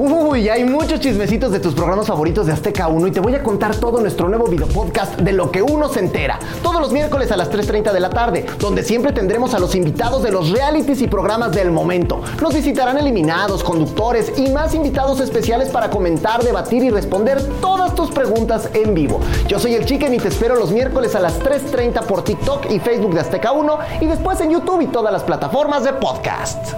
Uy, hay muchos chismecitos de tus programas favoritos de Azteca 1 y te voy a contar todo nuestro nuevo video podcast de lo que uno se entera. Todos los miércoles a las 3.30 de la tarde, donde siempre tendremos a los invitados de los realities y programas del momento. Nos visitarán eliminados, conductores y más invitados especiales para comentar, debatir y responder todas tus preguntas en vivo. Yo soy el Chicken y te espero los miércoles a las 3.30 por TikTok y Facebook de Azteca 1 y después en YouTube y todas las plataformas de podcast.